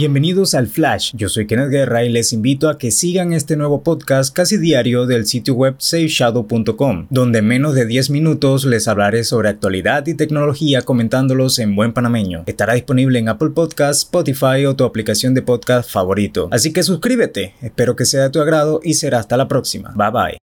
Bienvenidos al Flash, yo soy Kenneth Guerra y les invito a que sigan este nuevo podcast casi diario del sitio web SafeShadow.com, donde en menos de 10 minutos les hablaré sobre actualidad y tecnología comentándolos en buen panameño. Estará disponible en Apple Podcasts, Spotify o tu aplicación de podcast favorito. Así que suscríbete, espero que sea de tu agrado y será hasta la próxima. Bye bye.